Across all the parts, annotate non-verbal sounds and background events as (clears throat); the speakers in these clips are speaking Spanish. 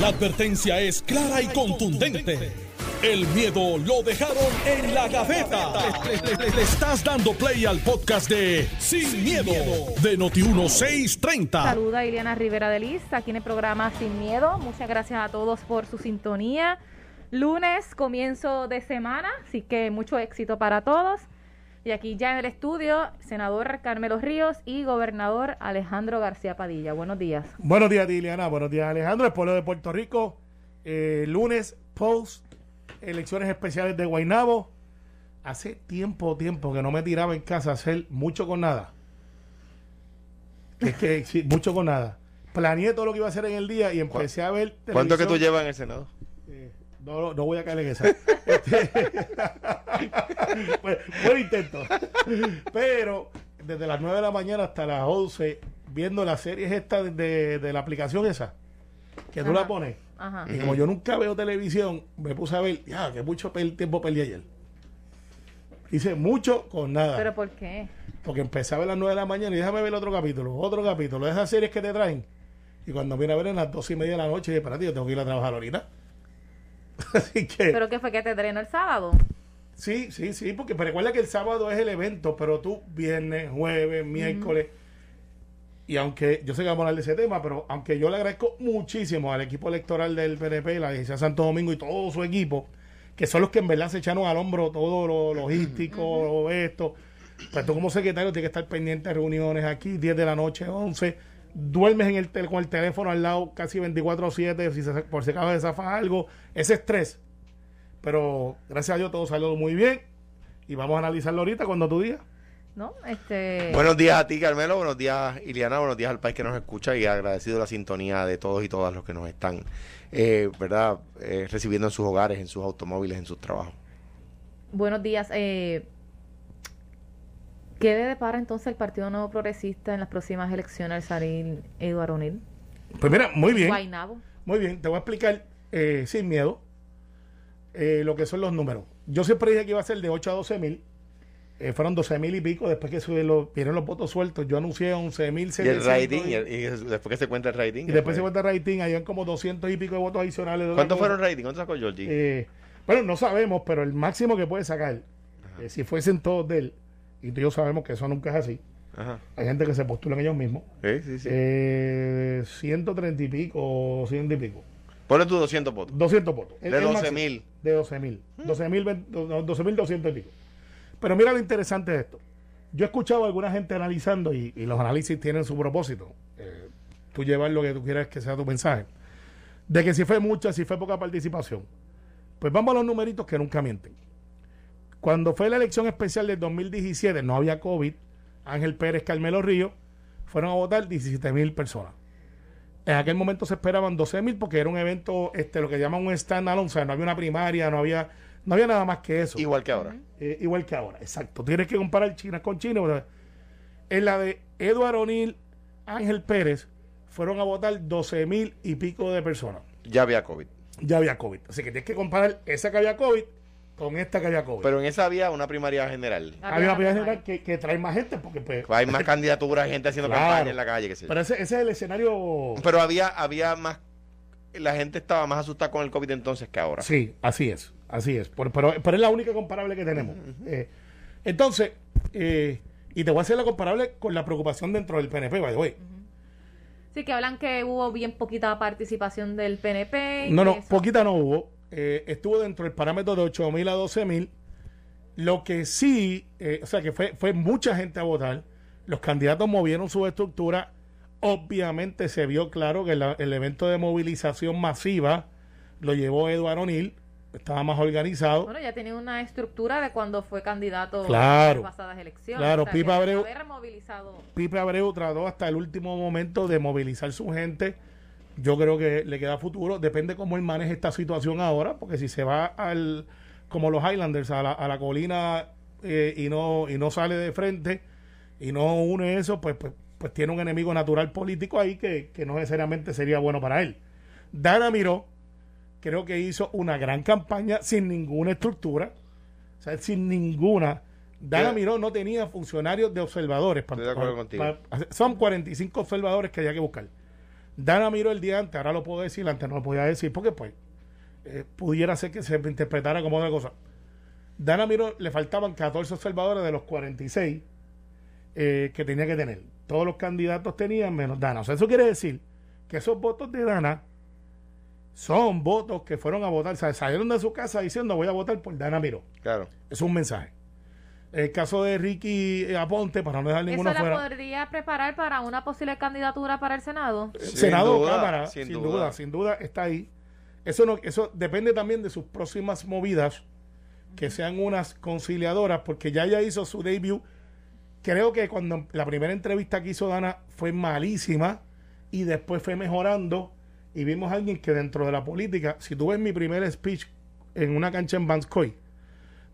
La advertencia es clara y contundente. El miedo lo dejaron en la gaveta. Le, estás dando play al podcast de Sin, miedo, de Noti1630. Saluda Ileana Rivera de Liz, aquí en el programa Sin Miedo. Muchas gracias a todos por su sintonía. Lunes, comienzo de semana, así que mucho éxito para todos. Y aquí ya en el estudio, senador Carmelo Ríos y gobernador Alejandro García Padilla. Buenos días. Buenos días, Diliana. Buenos días, Alejandro. El pueblo de Puerto Rico. eh, lunes, post, elecciones especiales de Guaynabo. Hace tiempo, tiempo que no me tiraba en casa a hacer mucho con nada. Es que sí, mucho con nada. Planeé todo lo que iba a hacer en el día y empecé a ver. ¿Cuánto es que tú llevas en el Senado? No, no, no voy a caer en esa. (laughs) Este, (laughs) buen, buen intento. Pero desde las 9 de la mañana hasta las 11, viendo las series estas de, de la aplicación esa, que tú Ajá. la pones. Ajá. Y como yo nunca veo televisión, me puse a ver, ya, que mucho pel- tiempo perdí ayer. Hice mucho con nada. ¿Pero por qué? Porque empecé a las 9 de la mañana y déjame ver otro capítulo, otro capítulo, de esas series que te traen. Y cuando vine a ver en las 2 y media de la noche, dije, espérate, yo tengo que ir a trabajar ahorita. (laughs) Así que, ¿Pero qué fue que te drenó el sábado? sí, sí, sí, porque recuerda que el sábado es el evento, pero tú viernes, jueves, miércoles. Y aunque yo sé que vamos a hablar de ese tema, pero aunque yo le agradezco muchísimo al equipo electoral del PNP, la Iglesia de Santo Domingo y todo su equipo, que son los que en verdad se echaron al hombro todo lo logístico, esto. Pues tú como secretario tienes que estar pendiente de reuniones aquí, 10 de la noche, 11. Duermes en el tel- con el teléfono al lado casi 24-7, si se, por si acaba de zafar algo. Ese estrés. Pero gracias a Dios todo salió muy bien. Y vamos a analizarlo ahorita cuando tú digas. ¿No? Este... Buenos días a ti, Carmelo. Buenos días, Iliana. Buenos días al país que nos escucha y agradecido la sintonía de todos y todas los que nos están, eh, ¿verdad? Eh, recibiendo en sus hogares, en sus automóviles, en sus trabajos. Buenos días. Eh, ¿Qué le depara entonces el Partido Nuevo Progresista en las próximas elecciones al salir Eduardo O'Neill? Pues mira, muy bien. Guaynabo. Muy bien, te voy a explicar eh, sin miedo eh, lo que son los números. Yo siempre dije que iba a ser de 8 a 12 mil. Eh, fueron 12 mil y pico. Después que sube los, vieron los votos sueltos, yo anuncié 11 mil. Y el rating, y, el- y después que se cuenta el rating. Y después se cuenta rating, habían como 200 y pico de votos adicionales. de ¿Cuántos fueron rating? ¿Cuánto sacó Georgie? Eh, bueno, no sabemos, pero el máximo que puede sacar, eh, si fuesen todos de él, y tú y yo sabemos que eso nunca es así. Ajá. Hay gente que se postulan ellos mismos. Sí, sí, sí. Eh, 130 y pico, o 100 y pico. Ponle tus 200 votos. 200 votos. De El- el 12 máximo. mil. De 12 mil. 12 mil 12.200 y pico. Pero mira lo interesante de esto. Yo he escuchado a alguna gente analizando y, y los análisis tienen su propósito. Eh, tú llevas lo que tú quieras que sea tu mensaje. De que si fue mucha, si fue poca participación. Pues vamos a los numeritos que nunca mienten. Cuando fue la elección especial del 2017, no había COVID. Ángel Pérez, Carmelo Río, fueron a votar 17 mil personas. En aquel momento se esperaban 12 mil porque era un evento, este, lo que llaman un stand-alone, o sea, no había una primaria, no había, no había nada más que eso. Igual que ahora. Eh, igual que ahora, exacto. Tienes que comparar China con China. En la de Eduardo O'Neill, Ángel Pérez, fueron a votar 12 mil y pico de personas. Ya había COVID. Ya había COVID. Así que tienes que comparar esa que había COVID con esta que había COVID. Pero en esa había una primaria general. había una una general que, que trae más gente porque pues, Hay más candidaturas, gente haciendo Claro. campaña en la calle, yo. pero ese, ese es el escenario Pero había, había más. La gente estaba más asustada con el COVID entonces que ahora. Sí, así es, así es. Por- pero, pero es la única comparable que tenemos. Eh, entonces, eh, y te voy a hacer la comparable con la preocupación dentro del PNP, by the way. Sí, que hablan que hubo bien poquita participación del PNP. y No, que no, eso- poquita no hubo. Eh, estuvo dentro del parámetro de 8 mil a 12 mil. Lo que sí, eh, o sea, que fue, fue mucha gente a votar. Los candidatos movieron su estructura. Obviamente se vio claro que la- el evento de movilización masiva lo llevó Eduardo O'Neill. Estaba más organizado. Bueno, ya tenía una estructura de cuando fue candidato Claro. en las pasadas elecciones. Claro, O sea, Pipa Abreu-. Pipe Abreu trató hasta el último momento de movilizar su gente. Yo creo que le queda futuro. Depende cómo él maneje esta situación ahora, porque si se va al como los Highlanders a la, a la colina eh, y no y no sale de frente y no une eso, pues, pues, pues tiene un enemigo natural político ahí que, que no necesariamente sería bueno para él. Dana Miró creo que hizo una gran campaña sin ninguna estructura, o sea, sin ninguna. Dana Miró no tenía funcionarios de observadores. Estoy de acuerdo contigo. son 45 observadores que había que buscar. Dana miró el día antes, ahora lo puedo decir, antes no lo podía decir, porque pues eh, pudiera ser que se interpretara como otra cosa. Dana miró, le faltaban 14 observadores de los 46 eh, que tenía que tener. Todos los candidatos tenían menos Dana. O sea, eso quiere decir que esos votos de Dana son votos que fueron a votar, o sea, salieron de su casa diciendo voy a votar por Dana Miró. Claro. Es un mensaje. El caso de Ricky Aponte, para no dejar ninguna ¿Eso la fuera. podría preparar para una posible candidatura para el Senado? Sin Senado duda, Cámara, sin sin, duda. duda. sin duda está ahí. Eso no, eso depende también de sus próximas movidas, que sean unas conciliadoras, porque ya ella hizo su debut. Creo que cuando la primera entrevista que hizo Dana fue malísima y después fue mejorando y vimos a alguien que dentro de la política, si tú ves mi primer speech en una cancha en Banskoy,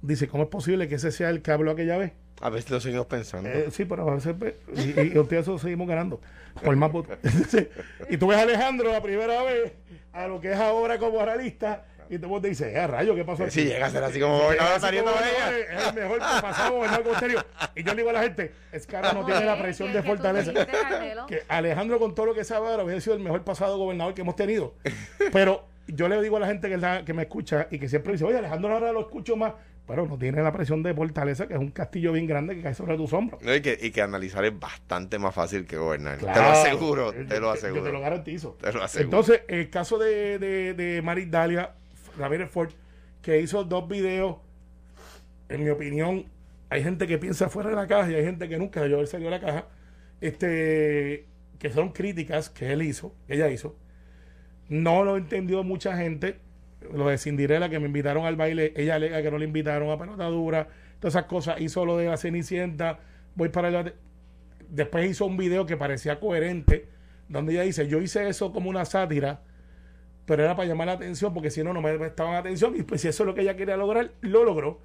dice, ¿cómo es posible que ese sea el que habló aquella vez? A veces lo seguimos pensando. Eh, sí, pero a veces pues, y, y, y ustedes eso seguimos ganando por más votos. (laughs) y tú ves a Alejandro la primera vez a lo que es ahora como realista y tú te dices, eh, rayo, ¿qué pasó? si aquí?" llega a ser así como gobernador, saliendo de ella. gobernador, Es el mejor pasado gobernador con serio. Y yo le digo a la gente, es que ahora no tiene la presión de fortaleza. Que Alejandro, con todo lo que sabe ahora, hubiera sido el mejor pasado gobernador que hemos tenido. Pero yo le digo a la gente que, la- que me escucha y que siempre dice, oye, Alejandro ahora lo escucho más. Pero no tiene la presión de fortaleza, que es un castillo bien grande que cae sobre tus hombros. Y, que, y que analizar es bastante más fácil que gobernar. te lo aseguro, Yo- te lo aseguro. Yo te lo garantizo. Te lo aseguro. Entonces, el caso de, de, de Maris Dalia, Ramírez Ford, que hizo dos videos, en mi opinión, hay gente que piensa fuera de la caja y hay gente que nunca debió haber salido de la caja, este, que son críticas que él hizo, que ella hizo. No lo entendió mucha gente. Lo de Cinderella, que me invitaron al baile, ella alega que no le invitaron a pelota dura, todas esas cosas. Hizo lo de la Cenicienta, voy para bate- Después hizo un video que parecía coherente, donde ella dice, yo hice eso como una sátira, pero era para llamar la atención, porque si no, no me prestaban atención, y pues si eso es lo que ella quería lograr, lo logró.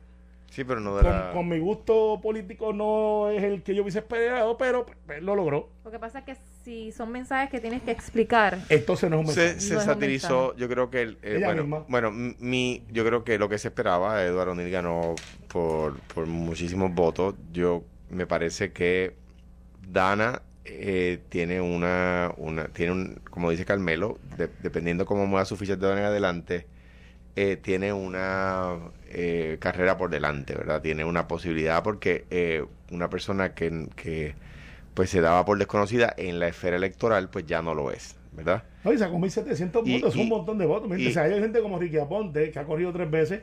Sí, pero no de Con, la... con mi gusto político no es el que yo hubiese esperado, pero pues, lo logró. Lo que pasa es que si son mensajes que tienes que explicar, Entonces no es un se, mensaje. se No satirizó, mensaje. yo creo que el, eh, Ella bueno, misma. bueno, mi, yo creo que lo que se esperaba, Eduardo O'Neill ganó por, por muchísimos votos. Yo me parece que Dana eh, tiene una, una, tiene un, como dice Carmelo, de- dependiendo cómo mueva su ficha de ahora en adelante, eh, tiene una eh, carrera por delante, ¿verdad? Tiene una posibilidad porque eh, una persona que, que pues se daba por desconocida en la esfera electoral, pues ya no lo es, ¿verdad? No, y sacó 1.700 Y- votos, es un montón de votos. y- o sea, hay gente como Ricky Aponte, que ha corrido tres veces,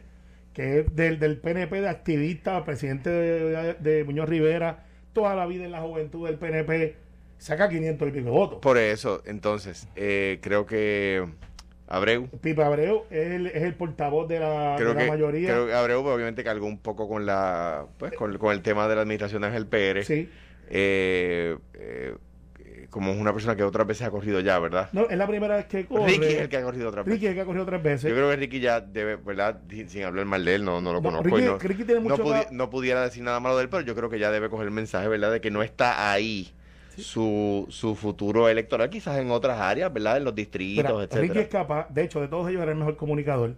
que es del, del PNP de activista, presidente de, de- de Muñoz Rivera, toda la vida en la juventud del PNP, saca 500 y pico votos. Por eso, entonces, eh, creo que Abreu, Pipa Abreu es el, es el portavoz de la, creo de la que, mayoría. creo que Abreu pues, obviamente cargó un poco con la, pues, con, con el tema de la administración de Ángel Pérez. sí. Eh, eh, como es una persona que otras veces ha corrido ya, ¿verdad? No, es la primera vez que corre. Ricky es el que ha corrido otras Ricky veces. es el que ha corrido tres veces. Yo creo que Ricky ya debe, ¿verdad? Sin hablar mal de él, no, no lo No, conozco. Ricky- y no, Ricky tiene no mucho pudi- no pudiera decir nada malo de él, pero yo creo que ya debe coger el mensaje, ¿verdad? De que no está ahí su, su futuro electoral, quizás en otras áreas, ¿verdad? En los distritos, etcétera. Ricky es capaz, de hecho, de todos ellos era el mejor comunicador.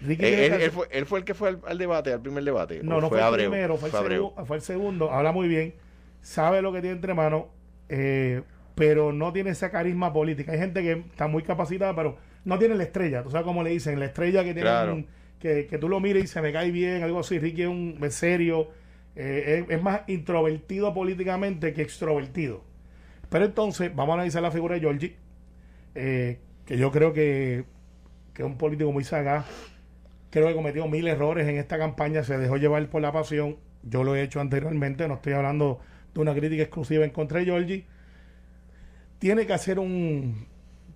Ricky Eh, él, fue, él fue el que fue al, al debate, al primer debate. No, ¿O no fue, el Abreu? primero, fue el, Abreu. segu- fue el segundo. Habla muy bien, sabe lo que tiene entre manos, eh, pero no tiene esa carisma política. Hay gente que está muy capacitada, pero no tiene la estrella. Tú sabes cómo le dicen, la estrella que tiene Claro. un- que, que tú lo mires y se me cae bien, algo así. Ricky es un serio, eh, es, más introvertido políticamente que extrovertido. Pero entonces, vamos a analizar la figura de Georgie, eh, que yo creo que, que es un político muy sagaz. Creo que cometió mil errores en esta campaña, se dejó llevar por la pasión. Yo lo he hecho anteriormente, no estoy hablando de una crítica exclusiva en contra de Georgie. Tiene que hacer un.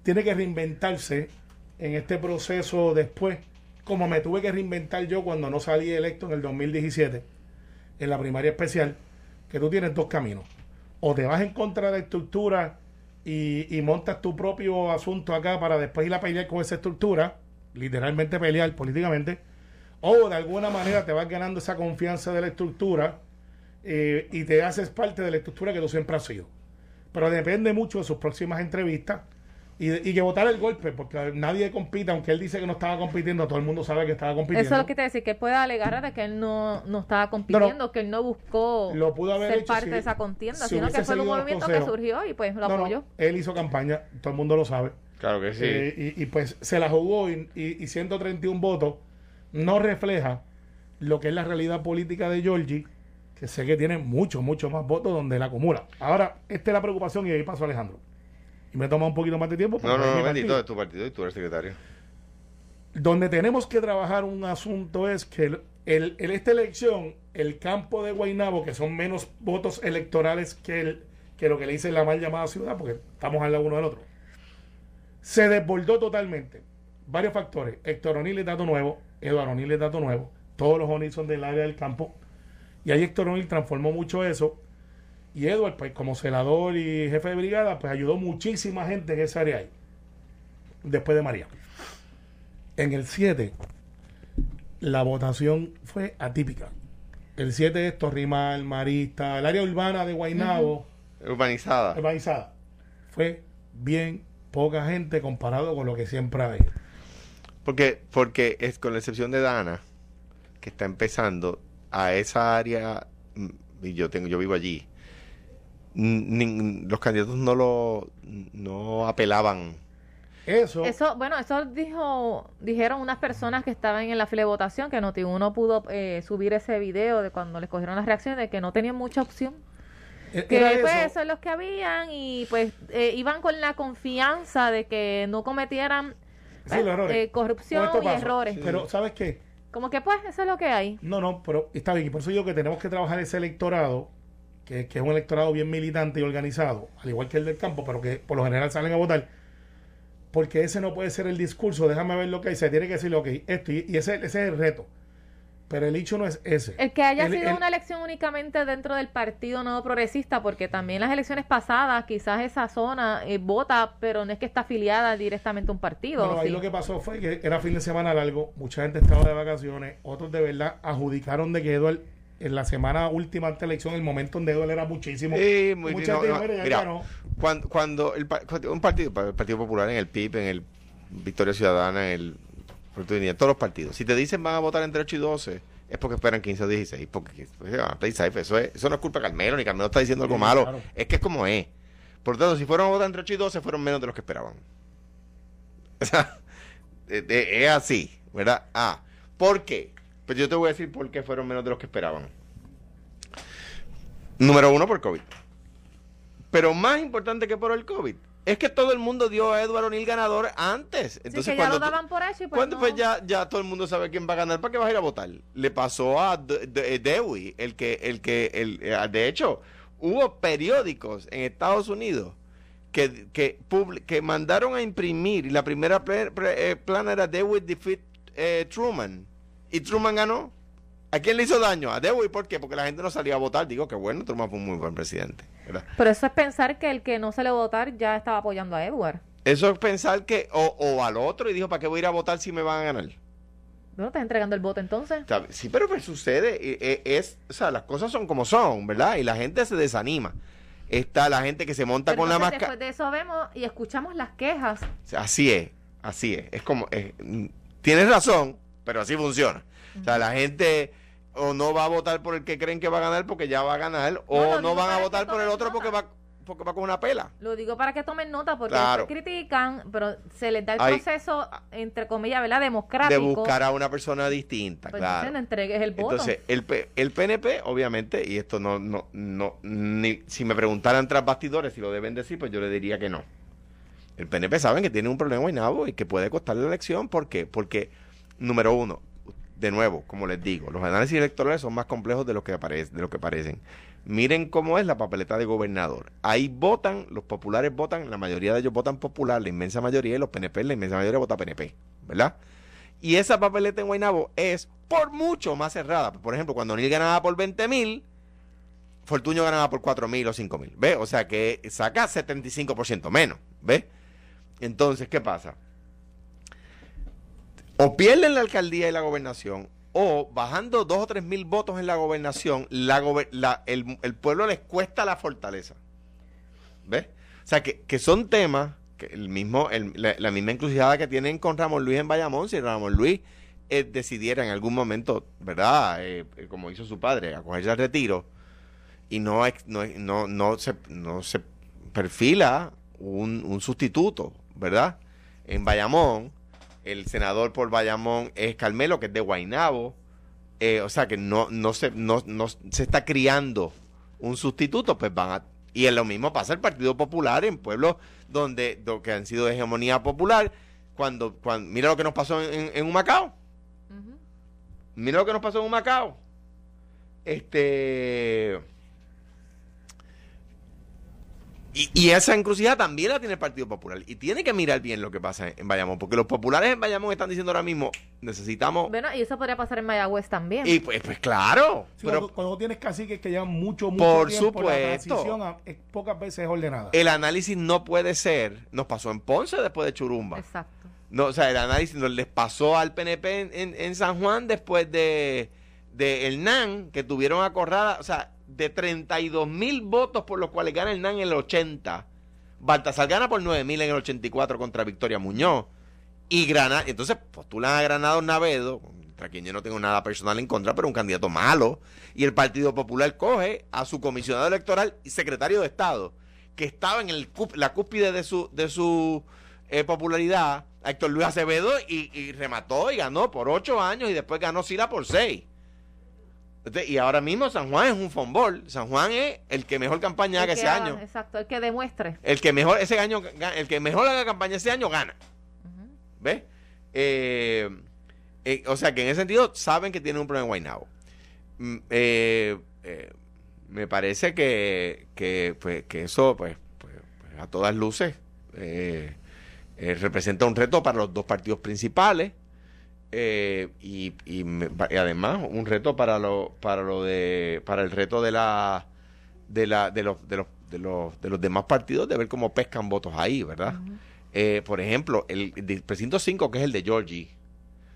Tiene que reinventarse en este proceso después, como me tuve que reinventar yo cuando no salí electo en el 2017, en la primaria especial, que tú tienes dos caminos. O te vas en contra de la estructura y, montas tu propio asunto acá para después ir a pelear con esa estructura, literalmente pelear políticamente, o de alguna manera te vas ganando esa confianza de la estructura eh, y te haces parte de la estructura que tú siempre has sido. Pero depende mucho de sus próximas entrevistas, Y, y que votara el golpe, porque nadie compite, aunque él dice que no estaba compitiendo, todo el mundo sabe que estaba compitiendo. Eso es lo que te decía, que él puede alegar de que él no, no estaba compitiendo, que él no buscó Lo pudo haber ser hecho parte si- de esa contienda, si sino que fue un movimiento que surgió y pues lo No, no, apoyó. él hizo campaña, todo el mundo lo sabe. Claro que sí. Eh, y, y, pues se la jugó y, y, y 131 votos no refleja lo que es la realidad política de Georgie, que sé que tiene mucho, mucho más votos donde él acumula. Ahora, esta es la preocupación y ahí paso Alejandro. Me toma un poquito más de tiempo. porque no, no, no, bendito, es tu partido y tú eres secretario. Donde tenemos que trabajar un asunto es que el, el- en esta elección, el campo de Guaynabo, que son menos votos electorales que, el, que lo que le dice la mal llamada ciudad, porque estamos al lado uno del otro, se desbordó totalmente. Varios factores. Héctor O'Neill es dato nuevo, Eduardo O'Neill es dato nuevo, todos los O'Neill son del área del campo. Y ahí Héctor O'Neill transformó mucho eso. Y Edward, pues como celador y jefe de brigada, pues ayudó muchísima gente en esa área ahí. Después de María. En el 7, la votación fue atípica. El 7 es Torrimal, Marista, el área urbana de Guaynabo, Urbanizada. urbanizada. Fue bien poca gente comparado con lo que siempre hay. Porque, porque es con la excepción de Dana, que está empezando a esa área, mm, y yo tengo, yo vivo allí, los candidatos no lo no apelaban. Eso, Eso, bueno, eso dijo, dijeron unas personas que estaban en la fila de votación que Noti1 pudo eh, subir ese video de cuando les cogieron las reacciones de que no tenían mucha opción. e- Que pues eso. es los que habían y pues eh, iban con la confianza de que no cometieran Sí, errores. eh, corrupción esto y errores. Pero, ¿sabes qué? Como que pues eso es lo que hay. No, no, pero está bien. Y por eso digo que tenemos que trabajar ese electorado, que, que es un electorado bien militante y organizado, al igual que el del campo, pero que por lo general salen a votar. Porque ese no puede ser el discurso, déjame ver lo que hay, se tiene que decir lo que hay, esto, y, y ese, ese es el reto. Pero el hecho no es ese. El que haya El- sido el- una elección únicamente dentro del Partido Nuevo Progresista, porque también las elecciones pasadas, quizás esa zona eh, vota, pero no es que está afiliada directamente a un partido. Bueno, ahí sí. lo que pasó fue que era fin de semana largo, mucha gente estaba de vacaciones, otros de verdad adjudicaron de que Eduard en la semana última ante la elección, el momento donde Eduard era muchísimo. Sí, muy- mucha no, gente no, dijo, "Mira, ganó". cuando, cuando el, un partido, el Partido Popular, en el PIB, en el Victoria Ciudadana, en el de Dignidad, todos los partidos, si te dicen van a votar entre 8 y 12, es porque esperan 15 o 16, porque pues. Eso, es- eso no es culpa de Carmelo, ni Carmelo está diciendo algo Sí, malo, claro. es que es como es. Por lo tanto, si fueron a votar entre 8 y 12, fueron menos de los que esperaban. (laughs) O sea, eh, eh, es así, ¿verdad? Ah, ¿por qué? Pues yo te voy a decir por qué fueron menos de los que esperaban. Número uno, por COVID. Pero más importante que por el COVID, es que todo el mundo dio a Eduardo O'Neill ganador antes. Sí, Entonces, que ya cuando lo daban por hecho y pues cuando no. pues ya, ya todo el mundo sabe quién va a ganar, ¿para qué vas a ir a votar? Le pasó a De- De- eh, Dewey, el que, el que, el, eh, de hecho, hubo periódicos en Estados Unidos que, que, que mandaron a imprimir y la primera eh, plana era Dewey defeat eh, Truman y Truman ganó. ¿A quién le hizo daño? A Dewey, ¿por qué? Porque la gente no salía a votar. Digo que bueno, Truman fue un muy buen presidente. ¿verdad? Pero eso es pensar que el que no se le va a votar ya estaba apoyando a Edward. Eso es pensar que, o, o al otro, y dijo, ¿para qué voy a ir a votar si me van a ganar? ¿No estás entregando el voto entonces? Sí, pero pues sucede, eh, eh, es, o sea, las cosas son como son, ¿verdad? Y la gente se desanima. Está la gente que se monta Pero con la máscara. después de eso vemos y escuchamos las quejas. Así es, así es. Es como, es- mm, tienes razón, pero así funciona. O sea, la gente o no va a votar por el que creen que va a ganar porque ya va a ganar, o no van a votar por el otro porque va, porque va con una pela. Lo digo para que tomen nota porque Claro. critican, pero se les da el proceso, entre comillas, ¿verdad? De Democrático. buscar a una persona distinta, Pues claro. entonces entregues el voto. Entonces, el, P- el PNP, obviamente, y esto no, no, no, ni, si me preguntaran tras bastidores si lo deben decir, pues yo le diría que no. El PNP saben que tiene un problema en y que puede costarle la elección. ¿Por qué? Porque, número uno, de nuevo, como les digo, los análisis electorales son más complejos de lo que, aparece, de lo que parecen. Miren cómo es la papeleta de gobernador. Ahí votan, los populares votan, la mayoría de ellos votan popular, la inmensa mayoría, y los PNP, la inmensa mayoría vota PNP, ¿verdad? Y esa papeleta en Guaynabo es por mucho más cerrada. Por ejemplo, cuando O'Neill ganaba por 20 mil, Fortuño ganaba por 4 mil o 5 mil. ¿Ves? O sea que saca 75% menos. ¿Ves? Entonces, ¿qué pasa? O pierden la alcaldía y la gobernación, o bajando 2 o 3 mil votos en la gobernación, la el, pueblo les cuesta la fortaleza. ¿Ves? O sea que, que son temas que el mismo, el- la, misma encrucijada que tienen con Ramón Luis en Bayamón, si Ramón Luis eh, decidiera en algún momento, ¿verdad? Eh, eh, como hizo su padre, acogerse al retiro y no, no, no, no, se, no se perfila un, un sustituto, ¿verdad? En Bayamón, el senador por Bayamón es Carmelo, que es de Guainabo. Eh, o sea que no, no, se, no, no se está criando un sustituto, pues van a... Y es lo mismo pasa el Partido Popular en pueblos donde, do- que han sido de hegemonía popular. Cuando, cuando mira lo que nos pasó en, en, Humacao. Ujú. Mira lo que nos pasó en Humacao. Este. Y, y esa encrucijada también la tiene el Partido Popular. Y tiene que mirar bien lo que pasa en Bayamón. Porque los populares en Bayamón están diciendo ahora mismo: necesitamos. Bueno, y eso podría pasar en Mayagüez también. Y pues, pues claro. Sí, pero cuando, cuando tienes caciques que llevan mucho, mucho Por tiempo, la supuesto. transición a- es- pocas veces es ordenada. el análisis no puede ser. Nos pasó en Ponce después de Churumba. Exacto. No, o sea, el análisis nos les pasó al PNP en, en- en San Juan después de, de el NAN, que tuvieron acorrada, o sea, de 32 mil votos por los cuales gana el NAN en el 80. Baltasar gana por 9 mil en el 84 contra Victoria Muñoz. Y Granada, entonces postulan a Granado Navedo, contra quien yo no tengo nada personal en contra, pero un candidato malo. Y el Partido Popular coge a su comisionado electoral y secretario de Estado, que estaba en la cúspide de su, de su eh, popularidad, Héctor Luis Acevedo, y, y remató y ganó por ocho años y después ganó Sila por seis. Entonces, y ahora mismo San Juan es un fonbol. San Juan es el que mejor campaña haga El que ese haga, año. Exacto, el que demuestre. El que mejor ese año, el que mejor haga campaña ese año gana. ¿Ves? Eh, eh, o sea que en ese sentido saben que tienen un problema en Guaynabo. Mm, eh, eh, me parece que, que, pues, que eso, pues, pues, pues, a todas luces, eh, representa un reto para los dos partidos principales. Eh, y, y y además un reto para lo para lo de para el reto de la de la de los de los de los, de los demás partidos de ver cómo pescan votos ahí verdad eh, por ejemplo, el, el precinto 5, que es el de Georgie.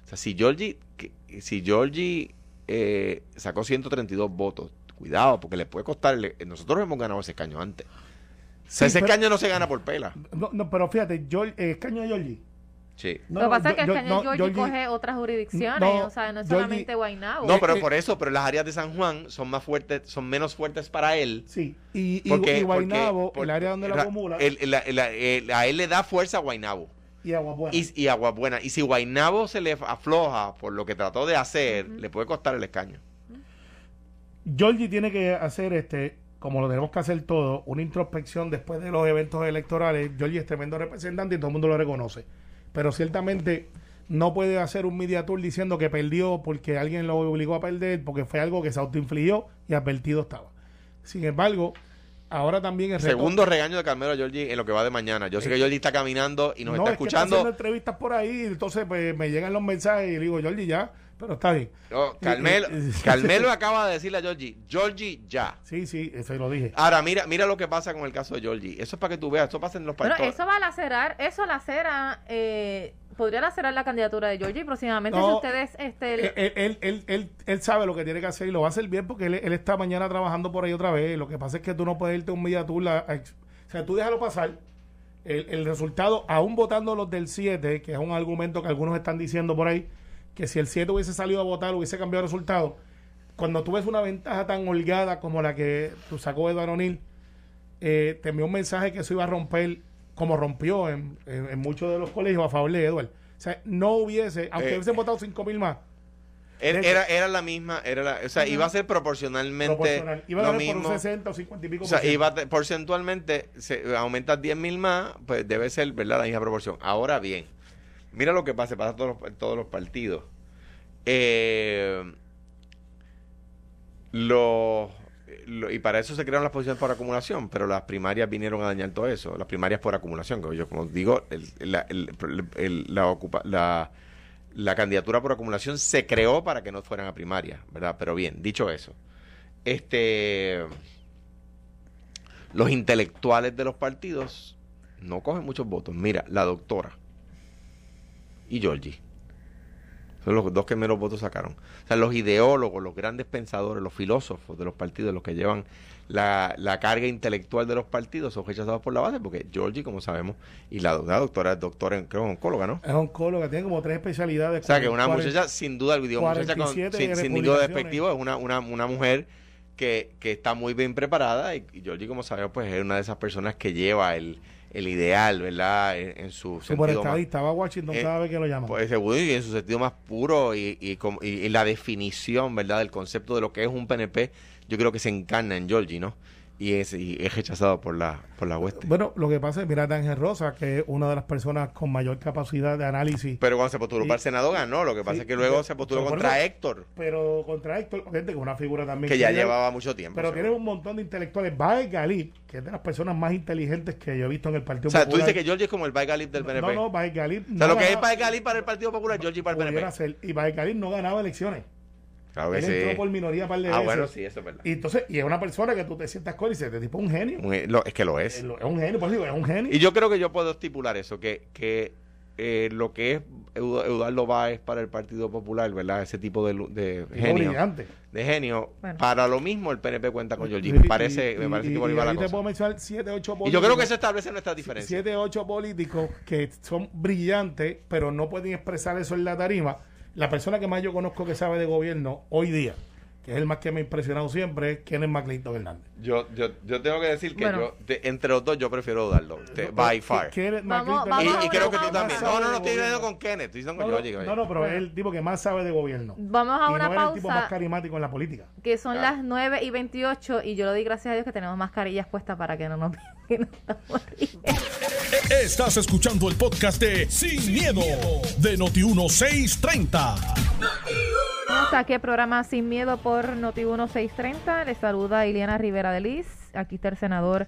O sea, si Georgie, que- si Georgie eh, sacó 132 votos, cuidado, porque le puede costar. le- nosotros hemos ganado ese escaño antes. O sea, Sí, ese pero- escaño no se gana por pela. No, no, pero fíjate, yo, eh, escaño de Georgie. Sí. No, Lo que pasa es que yo- el cañón no, Georgie Georgie- coge otras jurisdicciones, no, o sea, no es Georgie- solamente Guaynabo. No, pero eh, por eso, pero las áreas de San Juan son más fuertes, son menos fuertes para él. Sí, y, y, Porque, y Guaynabo, porque- el área donde la acumula, el- el- el- el- a él le da fuerza a Guainabo. y Aguabuena. Y, y Agua Buena. Y si Guainabo se le afloja por lo que trató de hacer, le puede costar el escaño. Georgie tiene que hacer, este como lo tenemos que hacer todo, una introspección después de los eventos electorales. Georgie es tremendo representante y todo el mundo lo reconoce. Pero ciertamente no puede hacer un media tour diciendo que perdió porque alguien lo obligó a perder, porque fue algo que se autoinfligió y advertido estaba. Sin embargo, ahora también el Segundo regaño de Carmelo a Georgie en lo que va de mañana. Yo sé que Georgie está caminando y nos no, está es que escuchando. haciendo entrevistas por ahí, entonces pues, me llegan los mensajes y digo, Georgie, ya, pero está bien. Carmelo, (laughs) Carmelo acaba de decirle a Georgie, Georgie ya. Sí, sí, eso lo dije. Ahora mira, mira lo que pasa con el caso de Georgie. Eso es para que tú veas, eso pasa en los partidos. eso va a lacerar, eso lacera, eh, podría lacerar la candidatura de Georgie próximamente No, si ustedes, este, Él, él, él, él, él- él sabe lo que tiene que hacer y lo va a hacer bien porque él, él está mañana trabajando por ahí otra vez. Lo que pasa es que tú no puedes irte a un media tour. a- a ex- o sea, tú déjalo pasar. El, el resultado, aún votando los del 7, que es un argumento que algunos están diciendo por ahí, que si el 7 hubiese salido a votar, hubiese cambiado el resultado. Cuando tú ves una ventaja tan holgada como la que tú sacó Eduardo O'Neill, eh, te envió un mensaje que eso iba a romper, como rompió en, en- en muchos de los colegios a favor de Edward. O sea, no hubiese, aunque Eh, hubiesen votado 5 mil más, Era, era, era la misma, era la, o sea, iba a ser proporcionalmente proporcional. Iba a lo ganar por mismo. un 60 o 50 y pico O sea, iba a porcentualmente, se, aumentas 10 mil más, pues debe ser, ¿verdad? La misma proporción. Ahora bien, mira lo que pasa, pasa todos los, en todos los partidos. Eh, los- lo- y para eso se crearon las posiciones por acumulación, pero las primarias vinieron a dañar todo eso. Las primarias por acumulación, que yo como digo, la, la, candidatura por acumulación se creó para que no fueran a primaria, ¿verdad? Pero bien, dicho eso, este los intelectuales de los partidos no cogen muchos votos. Mira, la doctora y Georgie. Son los dos que menos votos sacaron. O sea, los ideólogos, los grandes pensadores, los filósofos de los partidos, los que llevan la, la carga intelectual de los partidos, son rechazados por la base, porque Georgie, como sabemos, y la, la doctora es doctora, en, creo, oncóloga, ¿no? Es oncóloga, tiene como tres especialidades. O sea, que una muchacha, sin duda, digo, muchacha con, 47 sin, sin ningún republicaciones. despectivo, es una, una, una mujer que, que está muy bien preparada y, y Georgie, como sabemos, pues es una de esas personas que lleva el, el ideal, ¿verdad? En, en su Super sentido más, estadista, va a Washington Eh, cada vez que lo llaman. pues, seguro, y en su sentido más puro y, y, y- y la definición, ¿verdad? Del concepto de lo que es un PNP, yo creo que se encarna en Georgie, ¿no? Y es, y es rechazado por la, por la hueste. bueno, lo que pasa es, mira, Ángel Rosa, que es una de las personas con mayor capacidad de análisis, Pero cuando se postuló Y- para el Senado ganó, lo que pasa Sí, es que luego pero- se postuló contra eso- Héctor, pero contra Héctor, gente que es una figura también. que ya tiene- llevaba mucho tiempo. Pero tiene un montón de intelectuales. Baez Galip, que es de las personas más inteligentes que yo he visto en el Partido O sea, tú Popular. dices que Georgie es como el Galip del PNP. No, no, Baez Galip. o sea, lo que es ganaba- Galip para el Partido Popular, Georgie para el PNP. ser. Y Baez Galip no ganaba elecciones. Claro que Él sí. entró por minoría par de Ah, veces. bueno, sí, eso es verdad. Y entonces, y es una persona que tú te sientas con y dices, este tipo es un genio. Un- lo- es que lo Es es. es un genio, por eso digo, es un genio. Y yo creo que yo puedo estipular eso, que, que eh, lo que es Edu- Eduardo Báez para el Partido Popular, ¿verdad? Ese tipo de, lu- de Tipo genio. brillante. De genio. Bueno. Para lo mismo el PNP cuenta con Georgie. Me parece, y- me parece y- que por ahí va la ahí te cosa. puedo mencionar 7, 8 Y políticos. yo creo que eso establece nuestra diferencia. 7, 8 políticos que son brillantes, pero no pueden expresar eso en la tarima. La persona que más yo conozco que sabe de gobierno hoy día, que es el más que me ha impresionado siempre, es Kenneth McClinton Hernández. Yo, yo, yo tengo que decir que Bueno. yo, de- entre los dos, yo prefiero de- by far. Kenneth Vamos- McClinton vamos Y, creo que tú pausa. también. No, no, no estoy hablando con Kenneth, estoy diciendo No, con no, Georgie. no, no, pero es el tipo que más sabe de gobierno. Vamos a y una no es el tipo más pausa carismático en la política. que son Claro. las 9 y 28 y yo le doy gracias a Dios que tenemos mascarillas puestas para que no nos (laughs) que no. Estás escuchando el podcast de Sin, miedo, de Noti1630. Estamos aquí el programa Sin Miedo por Noti 1630. Les saluda Ileana Rivera de Liz. Aquí está el senador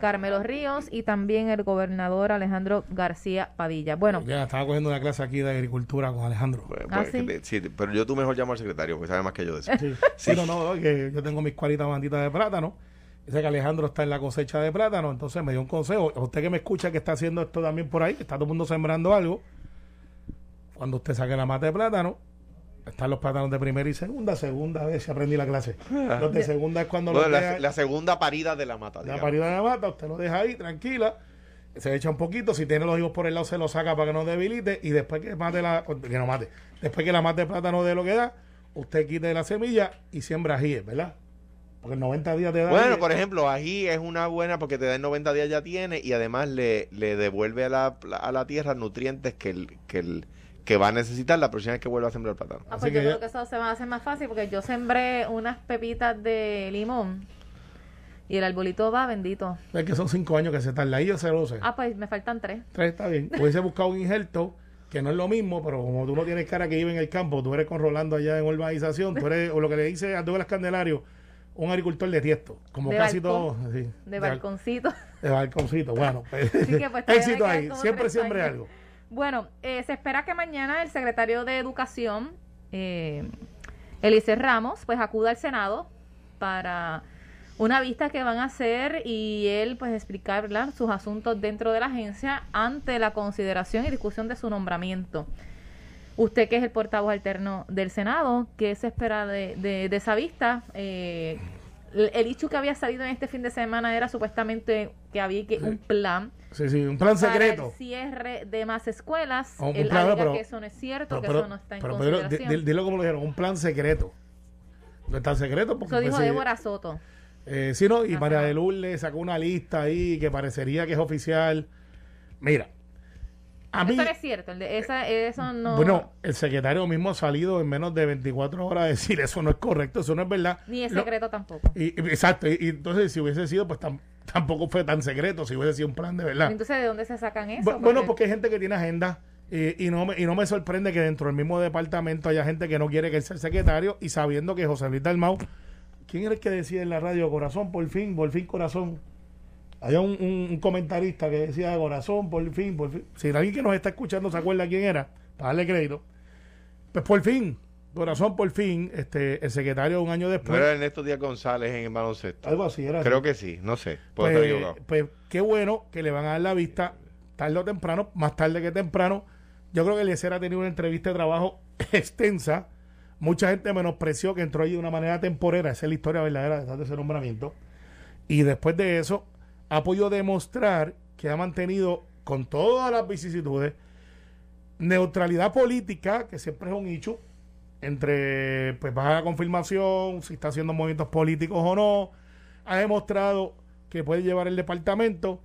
Carmelo Ríos y también el gobernador Alejandro García Padilla. Bueno, Ya estaba cogiendo una clase aquí de agricultura con Alejandro. Pues, Ah, pues, ¿sí? que te- sí, pero yo tú mejor llamo al secretario, porque sabe más que yo de eso. Sí. (laughs) Pero no, no, que yo tengo mis 40 banditas de plátano. Dice que Alejandro está en la cosecha de plátano, entonces me dio un consejo. A usted que me escucha que está haciendo esto también por ahí, que está todo el mundo sembrando algo. Cuando usted saque la mata de plátano, están los plátanos de primera y segunda. Segunda vez si aprendí la clase. Los de segunda es cuando Bueno, los la, deja- la segunda parida de la mata. la digamos. parida de la mata, usted lo deja ahí, tranquila. Se echa un poquito, si tiene los hijos por el lado se lo saca para que no debilite y después que mate la, que no mate, después que la mate de plátano de lo que da, usted quite la semilla y siembra ajíes, ¿verdad? Porque en 90 días te da Bueno, por ejemplo, ají es una buena porque te da en 90 días ya tiene y además le, le devuelve a la, a la tierra nutrientes que, el, que, el, que va a necesitar la próxima vez que vuelva a sembrar plátano. ah, Así pues que yo ya- creo que eso se va a hacer más fácil porque yo sembré unas pepitas de limón y el arbolito va bendito. Es que son 5 años que se tarda ahí, yo se lo sé. Ah, pues me faltan tres. Tres está bien. Hubiese buscado un injerto que no es lo mismo, pero como tú no tienes cara que vive en el campo, tú eres con Rolando allá en urbanización, tú eres, o lo que le dice a Douglas Candelario, un agricultor de tiesto, como De casi balcón. todo. sí, De bal- balconcito. De balconcito, bueno. pues, (laughs) que, pues, (laughs) éxito ahí, siempre, siempre años. algo. Bueno, eh, se espera que mañana el secretario de Educación, eh, Elise Ramos, pues acuda al Senado para una vista que van a hacer y él pues explicar ¿verdad? sus asuntos dentro de la agencia ante la consideración y discusión de su nombramiento. Usted que es el portavoz alterno del Senado, ¿qué se espera de, de- de esa vista? Eh, el el hecho que había salido en este fin de semana era supuestamente que había que un plan Sí, sí, un plan para secreto. el cierre de más escuelas. Oh, un Él plan, alega pero- que eso no es cierto, Pero, que pero- eso no está en pero, consideración. di- dilo como lo dijeron, un plan secreto. No está secreto porque... eso dijo pues, Débora Soto. Eh, sí, no, y Ajá. María de Lourdes sacó una lista ahí que parecería que es oficial. Mira, a mí... Eso es cierto, el de esa, eso no... Bueno, el secretario mismo ha salido en menos de 24 horas a decir eso no es correcto, eso no es verdad. ni es Lo- secreto tampoco. y, exacto, y, y entonces si hubiese sido, pues tam- tampoco fue tan secreto, si hubiese sido un plan de verdad. Entonces, ¿de dónde se sacan eso? Bu- bueno, porque hay gente que tiene agenda y, y no me, y no me sorprende que dentro del mismo departamento haya gente que no quiere que él sea el secretario y sabiendo que José Luis Dalmau, ¿quién era el que decía en la radio corazón, por fin, por fin corazón? Había un, un- un comentarista que decía corazón, por fin, por fin. Si alguien que nos está escuchando se acuerda quién era, para darle crédito, pues por fin, corazón, por fin, este el secretario un año ¿No después, era Ernesto Díaz González en el baloncesto? algo así era. así. Creo que sí, no sé. Puedo estar pues, equivocado. pues qué bueno que le van a dar la vista tarde o temprano, más tarde que temprano. Yo creo que Eliezer ha tenido una entrevista de trabajo (laughs) extensa. Mucha gente menospreció que entró allí de una manera temporera. Esa es la historia verdadera detrás de ese nombramiento. Y después de eso, ha podido demostrar que ha mantenido, con todas las vicisitudes, neutralidad política, que siempre es un hecho, entre pues baja confirmación, si está haciendo movimientos políticos o no. Ha demostrado que puede llevar el departamento.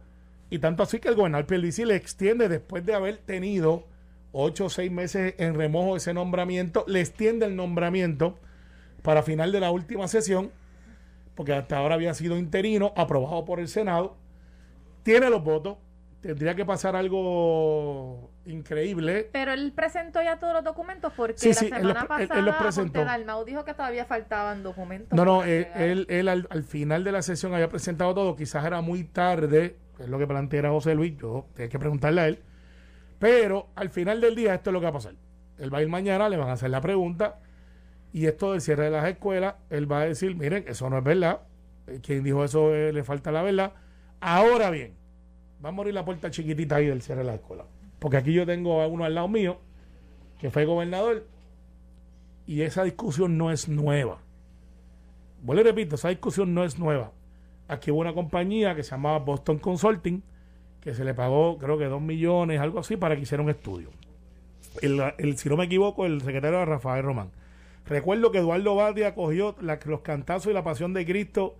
Y tanto así que el gobernador Pierluisi le extiende después de haber tenido ocho o seis meses en remojo ese nombramiento, le extiende el nombramiento para final de la última sesión, porque hasta ahora había sido interino, aprobado por el Senado, tiene los votos, tendría que pasar algo increíble. Pero él presentó ya todos los documentos porque Sí, la sí, él semana él- pasada él los presentó. Dalmau dijo que todavía faltaban documentos. No, no, él, entregar. él, él al, al final de la sesión había presentado todo, quizás era muy tarde, es lo que plantea José Luis, yo tengo que preguntarle a él, pero al final del día esto es lo que va a pasar. Él va a ir mañana, le van a hacer la pregunta, y esto del cierre de las escuelas, él va a decir, miren, eso no es verdad, Eh, quien dijo eso eh, le falta la verdad. Ahora bien, va a morir la puerta chiquitita ahí del cierre de la escuela, porque aquí yo tengo a uno al lado mío, que fue gobernador, y esa discusión no es nueva. Vuelvo y repito, esa discusión no es nueva. Aquí hubo una compañía que se llamaba Boston Consulting, que se le pagó creo que dos millones, algo así, para que hiciera un estudio. El, si no me equivoco, el secretario Rafael Román. Recuerdo que Eduardo Badia cogió la- los cantazos y la pasión de Cristo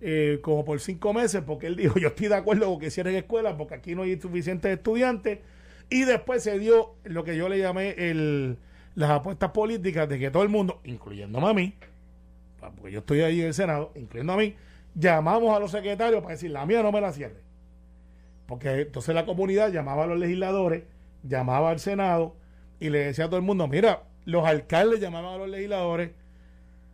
eh, como por cinco meses, porque él dijo, (laughs) yo estoy de acuerdo con que cierren escuelas, porque aquí no hay suficientes estudiantes. Y después se dio lo que yo le llamé las apuestas políticas de que todo el mundo, incluyéndome a mí, porque yo estoy ahí en el Senado, incluyendo a mí, llamamos a los secretarios para decir, la mía no me la cierre. Porque entonces la comunidad llamaba a los legisladores, llamaba al Senado y le decía a todo el mundo, mira, los alcaldes llamaban a los legisladores,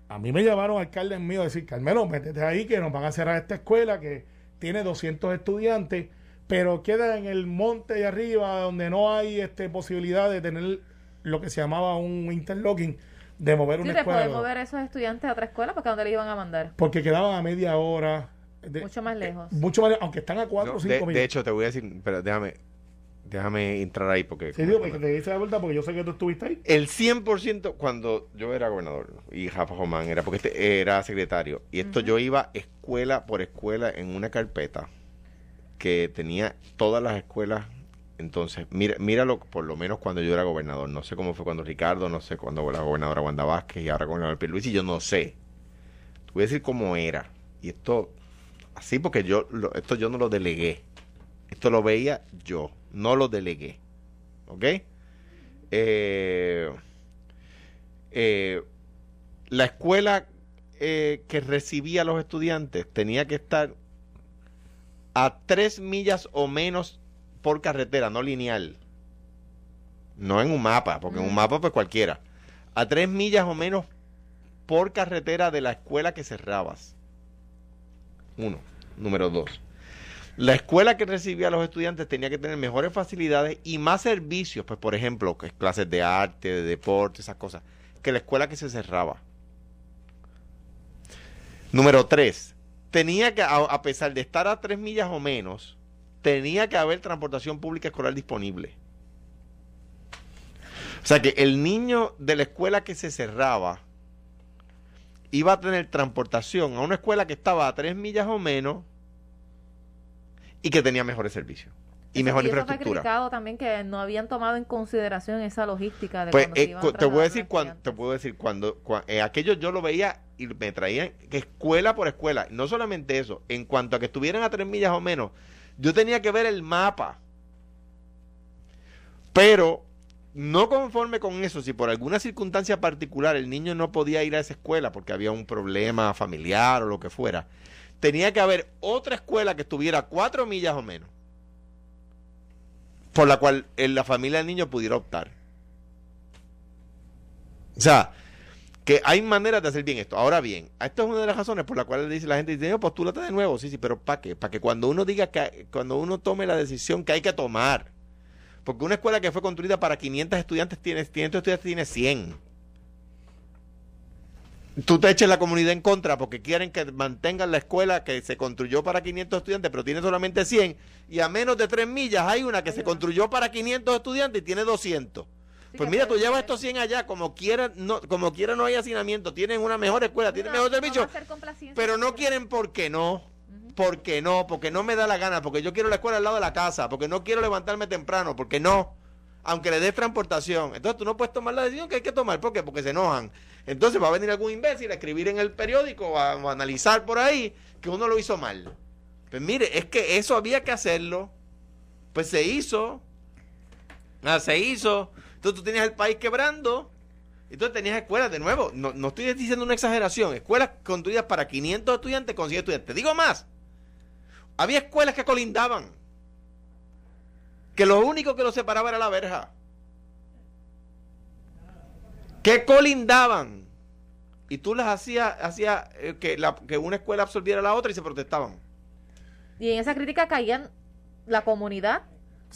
a mí me llamaron alcaldes míos a decir, Carmelo, métete ahí que nos van a cerrar esta escuela que tiene 200 estudiantes, pero queda en el monte de arriba donde no hay este posibilidad de tener lo que se llamaba un interlocking, de mover Sí, una de escuela. poder mover esos estudiantes a otra escuela porque a dónde le iban a mandar. Porque quedaban a media hora. de- Mucho más lejos. mucho más, aunque están a 4 No, o de, 5 de minutos. hecho, te voy a decir, pero déjame, déjame entrar ahí porque... Sí, digo, porque te dice la vuelta porque yo sé que tú estuviste ahí. El 100% cuando yo era gobernador y Rafa Román era porque este era secretario y esto yo iba escuela por escuela en una carpeta que tenía todas las escuelas. Entonces mira míralo por lo menos cuando yo era gobernador. No sé cómo fue cuando Ricardo no sé cuando la gobernadora Wanda Vázquez y ahora gobernador Pierluisi yo no sé. Te voy a decir cómo era. Y esto así porque yo lo- esto yo no lo delegué. Esto lo veía yo no lo delegué ¿ok? eh, eh, la escuela eh, que recibía a los estudiantes tenía que estar a tres millas o menos por carretera, no lineal. No en un mapa, porque en un Mm. mapa pues cualquiera. A tres millas o menos por carretera de la escuela que cerrabas. Uno. Número dos. La escuela que recibía a los estudiantes tenía que tener mejores facilidades y más servicios, pues por ejemplo, clases de arte, de deporte, esas cosas, que la escuela que se cerraba. Número tres, tenía que, a pesar de estar a tres millas o menos, tenía que haber transportación pública escolar disponible. O sea que el niño de la escuela que se cerraba iba a tener transportación a una escuela que estaba a tres millas o menos y que tenía mejores servicios y Eso- mejor eso infraestructura. criticado también que no habían tomado en consideración esa logística de Pues se eh, te voy a trasladar decir cuando te puedo decir cuando, cua- eh, aquello yo lo veía y me traían que escuela por escuela, no solamente eso, en cuanto a que estuvieran a tres millas o menos, yo tenía que ver el mapa. Pero no conforme con eso, si por alguna circunstancia particular el niño no podía ir a esa escuela porque había un problema familiar o lo que fuera, tenía que haber otra escuela que estuviera cuatro millas o menos, por la cual eh, la familia del niño pudiera optar. O sea, que hay maneras de hacer bien esto. Ahora bien, esto es una de las razones por la cual dice la gente dice, "No, postúlate de nuevo, sí, sí, pero ¿para qué? Para que cuando uno diga que cuando uno tome la decisión que hay que tomar, porque una escuela que fue construida para 500 estudiantes tiene 500 estudiantes tiene 100. Tú te eches la comunidad en contra porque quieren que mantengan la escuela que se construyó para 500 estudiantes, pero tiene solamente 100. Y a menos de 3 millas hay una que se construyó para 500 estudiantes y tiene 200. Pues mira, tú llevas estos 100 allá, como quiera no, como quiera no hay hacinamiento, tienen una mejor escuela, tienen mejor servicio, pero no quieren porque no. Porque no, porque no me da la gana, porque yo quiero la escuela al lado de la casa, porque no quiero levantarme temprano, porque no. Aunque le des transportación. Entonces tú no puedes tomar la decisión que hay que tomar. ¿Por qué? Porque se enojan. Entonces va a venir algún imbécil a escribir en el periódico o a, analizar por ahí que uno lo hizo mal. Pues mire, es que eso había que hacerlo. Pues se hizo. Ah, se hizo. Entonces tú tenías el país quebrando. Entonces tenías escuelas de nuevo. No, no estoy diciendo una exageración. Escuelas construidas para 500 estudiantes con 100 estudiantes. Digo más. Había escuelas que colindaban. Que lo único que los separaba era la verja. Que colindaban. Y tú las hacías hacía, eh, que, la, que una escuela absorbiera a la otra y se protestaban. Y en esa crítica caían la comunidad,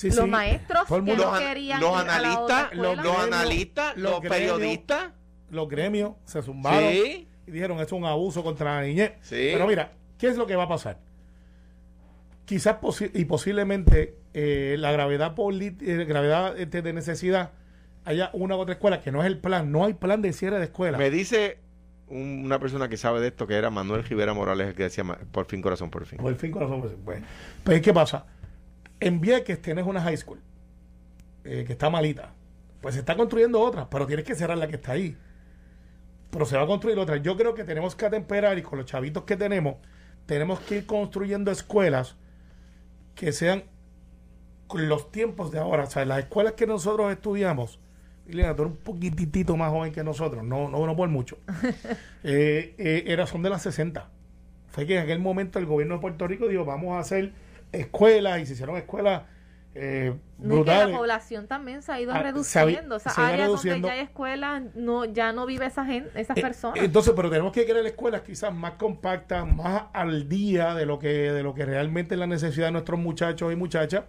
los maestros que no querían los analistas, los, analistas, los, periodistas, los gremios se zumbaron y dijeron es un abuso contra la niñez. Pero mira, ¿qué es lo que va a pasar? quizás y posiblemente eh, la gravedad, eh, gravedad este, de necesidad haya una u otra escuela que no es el plan, no hay plan de cierre de escuela. Me dice una persona que sabe de esto, que era Manuel Rivera Morales, el que decía, por fin corazón, por fin. Por fin corazón, por fin. Pues, pues ¿qué pasa? En Vieques tienes una high school eh, que está malita. Pues se está construyendo otra, pero tienes que cerrar la que está ahí. Pero se va a construir otra. Yo creo que tenemos que atemperar y con los chavitos que tenemos, tenemos que ir construyendo escuelas que sean los tiempos de ahora. O sea, las escuelas que nosotros estudiamos, Liliana, tú eres un poquitito más joven que nosotros, no, no, no por mucho. (laughs) eh, eh, era, son de las 60. Fue que en aquel momento el gobierno de Puerto Rico dijo, vamos a hacer escuelas y se hicieron escuelas eh, la población también se ha ido ah, reduciendo. o sea, áreas donde ya hay escuelas, no, ya no vive esa gente, esas eh, personas. Entonces, pero tenemos que crear escuelas quizás más compactas, más al día de lo que, de lo que realmente es la necesidad de nuestros muchachos y muchachas.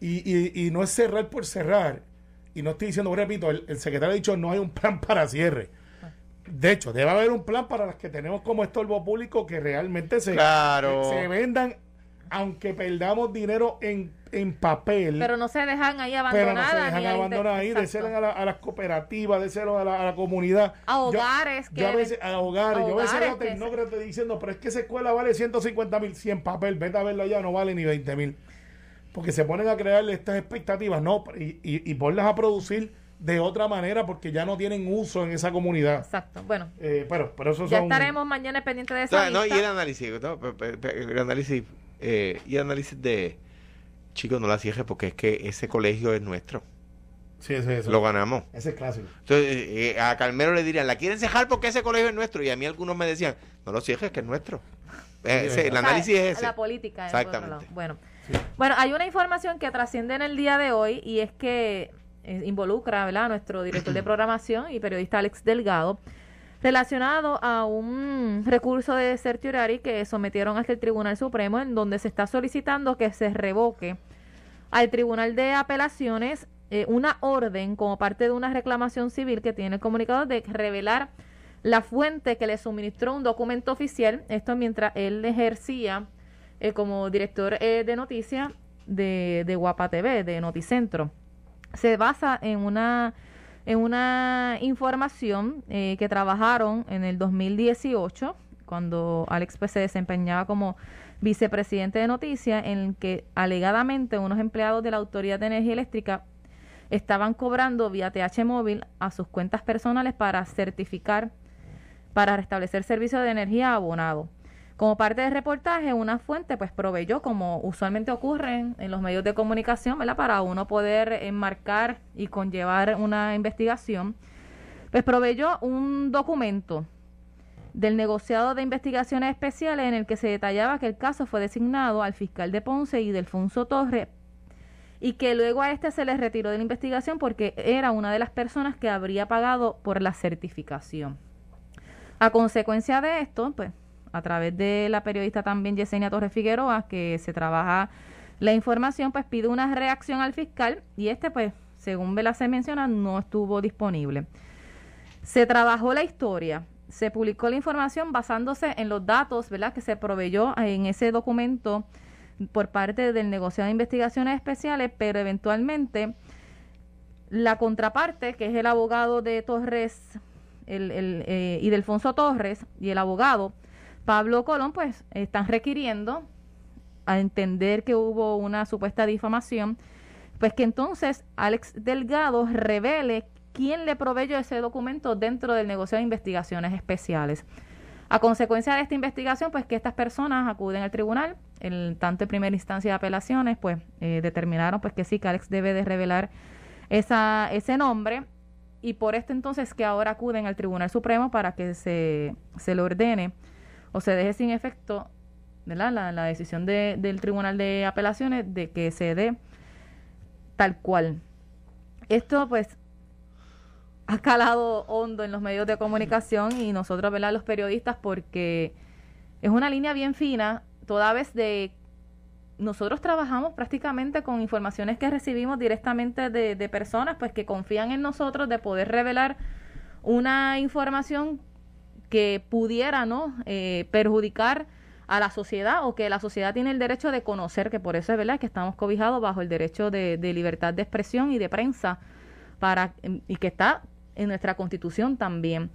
Y, y, no es cerrar por cerrar. Y no estoy diciendo, repito, el, secretario ha dicho no hay un plan (laughs) para cierre. De hecho, debe haber un plan para las que tenemos como estorbo público que realmente se, se vendan aunque perdamos dinero en, en papel. Pero no se dejan ahí abandonadas. Pero no se dejan abandonadas ahí, de ser a, las cooperativas, de ser a la, comunidad. A hogares. Yo, que, a veces, a hogares. yo a veces veo tecnócratas diciendo, pero es que esa escuela vale 150 mil, 100 papel, vete a verlo allá, no vale ni 20 mil. Porque se ponen a crearle estas expectativas, no, y, y, y ponlas a producir de otra manera porque ya no tienen uso en esa comunidad. Exacto. Bueno, eh, pero, pero eso ya estaremos mañana pendientes de eso. No, y el análisis, el análisis eh, y análisis de, chicos, no la cierres porque es que ese colegio es nuestro. Sí, ese, Lo ganamos. Ese es clásico. Entonces, eh, eh, a Calmero le dirían, ¿la quieren cejar porque ese colegio es nuestro? Y a mí algunos me decían, no lo cierres, que es nuestro. el análisis es ese. La política. Exactamente. Bueno. Bueno, hay una información que trasciende en el día de hoy y es que involucra a nuestro director de (clears throat) programación y periodista Alex Delgado relacionado a un recurso de certiorari que sometieron hasta el Tribunal Supremo en donde se está solicitando que se revoque al Tribunal de Apelaciones eh, una orden como parte de una reclamación civil que tiene el comunicado de revelar la fuente que le suministró un documento oficial, esto mientras él ejercía eh, como director eh, de noticias de, de Guapa TV, de Noticentro. Se basa en una en una información eh, que trabajaron en el 2018, cuando Alex se desempeñaba como vicepresidente de noticias, en que alegadamente unos empleados de la Autoridad de Energía Eléctrica estaban cobrando vía TH móvil a sus cuentas personales para certificar, para restablecer servicio de energía abonado. Como parte del reportaje, una fuente pues proveyó, como usualmente ocurre en, los medios de comunicación, ¿verdad? Para uno poder enmarcar y conllevar una investigación, pues proveyó un documento del negociado de investigaciones especiales en el que se detallaba que el caso fue designado al fiscal de Ponce y Delfonso Torres y que luego a este se le retiró de la investigación porque era una de las personas que habría pagado por la certificación. A consecuencia de esto, pues a través de la periodista también Yesenia Torres Figueroa, que se trabaja la información, pues pide una reacción al fiscal y este, pues, según se menciona, no estuvo disponible. Se trabajó la historia, se publicó la información basándose en los datos, ¿verdad?, que se proveyó en ese documento por parte del negociado de investigaciones especiales, pero eventualmente la contraparte, que es el abogado de Torres el, eh, y de Alfonso Torres y el abogado Pablo Colón, pues están requiriendo a entender que hubo una supuesta difamación, pues que entonces Alex Delgado revele quién le proveyó ese documento dentro del negocio de investigaciones especiales. A consecuencia de esta investigación, pues que estas personas acuden al tribunal, el tanto en primera instancia de apelaciones, pues eh, determinaron pues que sí, que Alex debe de revelar esa, ese nombre y por esto entonces que ahora acuden al Tribunal Supremo para que se, se le ordene o se deje sin efecto La, la decisión de, del Tribunal de Apelaciones de que se dé tal cual. Esto pues ha calado hondo en los medios de comunicación y nosotros, ¿verdad? Los periodistas, porque es una línea bien fina, toda vez de nosotros trabajamos prácticamente con informaciones que recibimos directamente de, personas pues que confían en nosotros de poder revelar una información que pudiera no eh, perjudicar a la sociedad o que la sociedad tiene el derecho de conocer que por eso es verdad que estamos cobijados bajo el derecho de, libertad de expresión y de prensa para y que está en nuestra constitución también.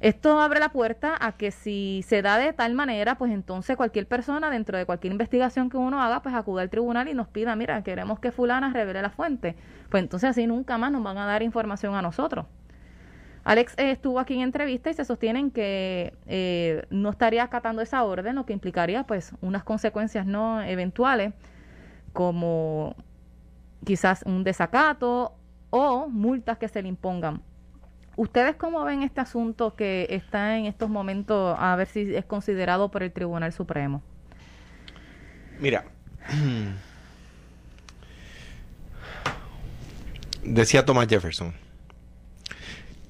Esto abre la puerta a que si se da de tal manera, pues entonces cualquier persona dentro de cualquier investigación que uno haga, pues acuda al tribunal y nos pida, mira, queremos que fulana revele la fuente. Pues entonces así nunca más nos van a dar información a nosotros. Alex eh, estuvo aquí en entrevista y se sostienen que eh, no estaría acatando esa orden, lo que implicaría pues unas consecuencias no eventuales como quizás un desacato o multas que se le impongan. ¿Ustedes cómo ven este asunto que está en estos momentos a ver si es considerado por el Tribunal Supremo? Mira, (clears throat) decía Thomas Jefferson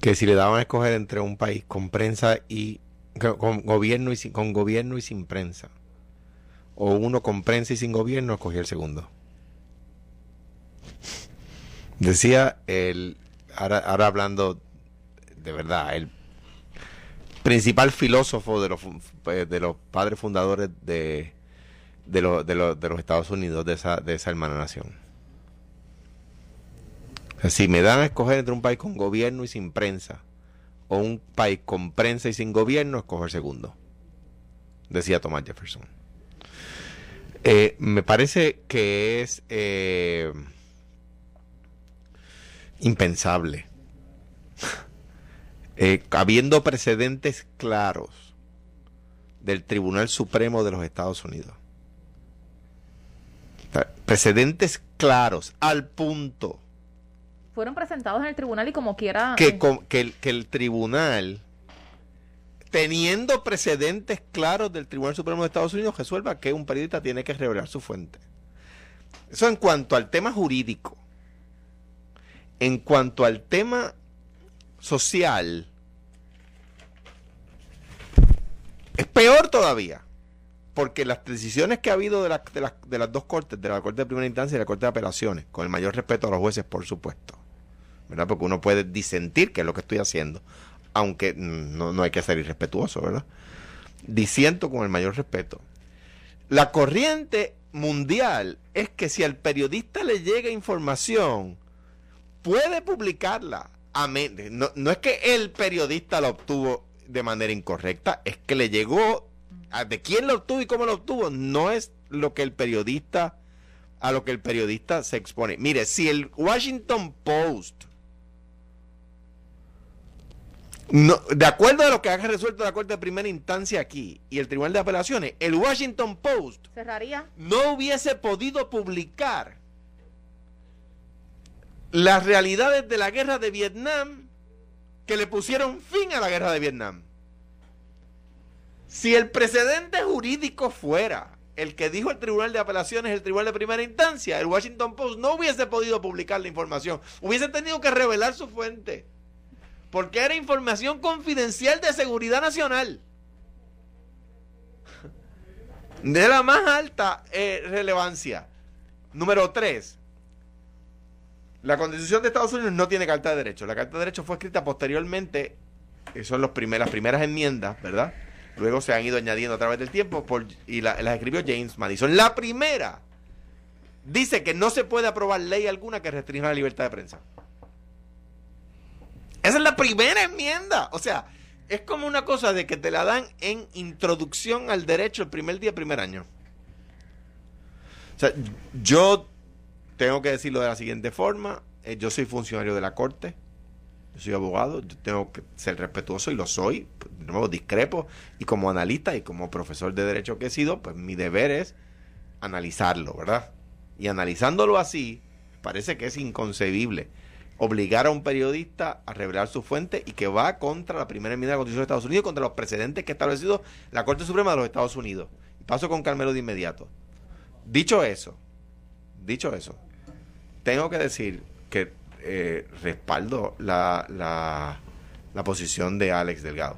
que si le daban a escoger entre un país con prensa y con gobierno y sin, con gobierno y sin prensa o uno con prensa y sin gobierno, escogía el segundo. Decía el ahora, ahora hablando de verdad, el principal filósofo de los, pues, de los padres fundadores de, de, de, los Estados Unidos, de esa, de esa hermana nación. Si me dan a escoger entre un país con gobierno y sin prensa, o un país con prensa y sin gobierno, escojo el segundo, decía Thomas Jefferson. Eh, me parece que es eh, impensable (laughs) eh, habiendo precedentes claros del Tribunal Supremo de los Estados Unidos. Precedentes claros, al punto. Fueron presentados en el tribunal y como quiera... Que, el, tribunal, teniendo precedentes claros del Tribunal Supremo de Estados Unidos, resuelva que un periodista tiene que revelar su fuente. Eso en cuanto al tema jurídico. En cuanto al tema social, es peor todavía. Porque las decisiones que ha habido de, de, las dos cortes, de la Corte de Primera Instancia y la Corte de Apelaciones, con el mayor respeto a los jueces, por supuesto, Porque uno puede disentir, que es lo que estoy haciendo, aunque no, no hay que ser irrespetuoso, ¿verdad? Disiento con el mayor respeto. La corriente mundial es que si al periodista le llega información, puede publicarla no, no es que el periodista lo obtuvo de manera incorrecta, es que le llegó de quién lo obtuvo y cómo lo obtuvo, no es lo que el periodista a lo que el periodista se expone. Mire, si el Washington Post no, de acuerdo a lo que ha resuelto la Corte de Primera Instancia aquí y el Tribunal de Apelaciones, el Washington Post cerraría. No hubiese podido publicar las realidades de la guerra de Vietnam que le pusieron fin a la guerra de Vietnam. Si el precedente jurídico fuera el que dijo el Tribunal de Apelaciones, el Tribunal de Primera Instancia, el Washington Post no hubiese podido publicar la información, hubiese tenido que revelar su fuente, porque era información confidencial de seguridad nacional, de la más alta eh, relevancia. Número 3 la Constitución de Estados Unidos no tiene Carta de Derechos. La Carta de Derechos fue escrita posteriormente, son los las primeras enmiendas, ¿verdad? Luego se han ido añadiendo a través del tiempo y las escribió James Madison. La primera dice que no se puede aprobar ley alguna que restrinja la libertad de prensa. Esa es la primera enmienda. O sea, es como una cosa de que te la dan en introducción al derecho el primer día, primer año. O sea, yo tengo que decirlo de la siguiente forma. Eh, yo soy funcionario de la Corte. Yo soy abogado. Yo tengo que ser respetuoso y lo soy. De nuevo, discrepo. Y como analista y como profesor de derecho que he sido, pues mi deber es analizarlo, ¿verdad? Y analizándolo así, parece que es inconcebible obligar a un periodista a revelar su fuente y que va contra la primera enmienda de la Constitución de Estados Unidos, contra los precedentes que ha establecido la Corte Suprema de los Estados Unidos. Paso con Carmelo de inmediato. Dicho eso, dicho eso, tengo que decir que eh, respaldo la, la, la posición de Alex Delgado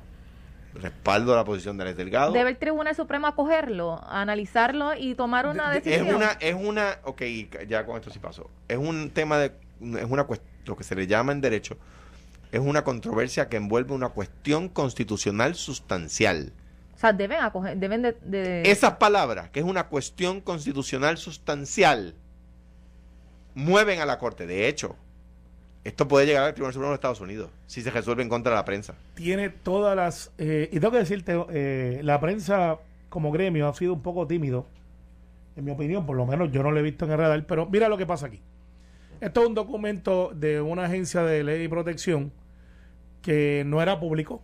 respaldo la posición de Alex Delgado. ¿Debe el Tribunal Supremo acogerlo, analizarlo y tomar una decisión? Es una, es una, ok, ya con esto sí pasó. Es un tema de, es una lo que se le llama en derecho, es una controversia que envuelve una cuestión constitucional sustancial. O sea, deben acoger, deben de, de... Esas palabras, que es una cuestión constitucional sustancial, mueven a la Corte. De hecho, esto puede llegar al Tribunal Supremo de Estados Unidos si se resuelve en contra de la prensa. Tiene todas las... Eh, y tengo que decirte, eh, la prensa como gremio ha sido un poco tímido, en mi opinión, por lo menos yo no lo he visto en el radar, pero mira lo que pasa aquí. Esto es un documento de una agencia de ley y protección que no era público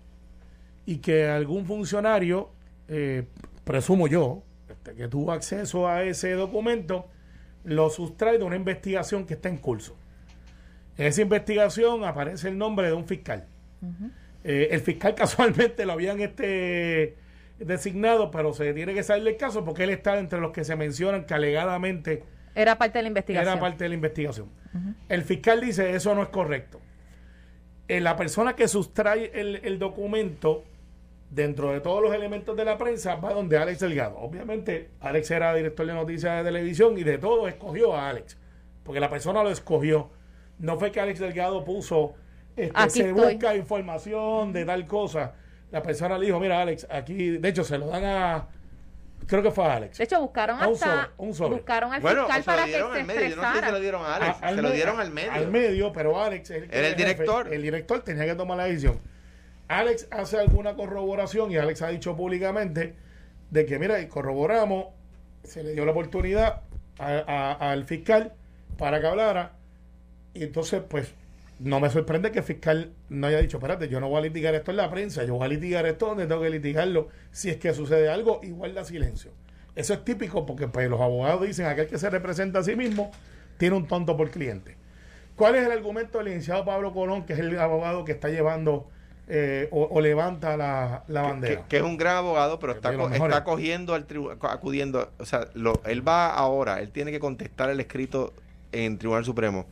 y que algún funcionario, eh, presumo yo, este, que tuvo acceso a ese documento, lo sustrae de una investigación que está en curso. En esa investigación aparece el nombre de un fiscal. Eh, el fiscal (laughs) casualmente lo habían este designado, pero se tiene que salir del caso porque él está entre los que se mencionan que alegadamente era parte de la investigación. Era parte de la investigación. El fiscal dice eso no es correcto. Eh, la persona que sustrae el, documento dentro de todos los elementos de la prensa va donde Alex Delgado. Obviamente, Alex era director de noticias de televisión y de todo escogió a Alex. Porque la persona lo escogió. No fue que Alex Delgado puso, este, se busca información de tal cosa. La persona le dijo, mira Alex, aquí, de hecho se lo dan a, creo que fue a Alex. De hecho, buscaron hasta, buscaron al fiscal para que se expresara. Yo no sé si se lo dieron a Alex, se lo dieron al medio. Al medio, pero Alex el era el director. el director tenía que tomar la decisión. Alex hace alguna corroboración y Alex ha dicho públicamente de que, mira, corroboramos, se le dio la oportunidad al fiscal para que hablara y entonces, pues, no me sorprende que el fiscal no haya dicho, espérate, yo no voy a litigar esto en la prensa, yo voy a litigar esto donde tengo que litigarlo. Si es que sucede algo, igual da silencio. Eso es típico porque pues, los abogados dicen, aquel que se representa a sí mismo tiene un tonto por cliente. ¿Cuál es el argumento del licenciado Pablo Colón, que es el abogado que está llevando eh, o, levanta la, bandera? Que, es un gran abogado, pero está, está acogiendo al acudiendo, o sea, él va ahora, él tiene que contestar el escrito en Tribunal Supremo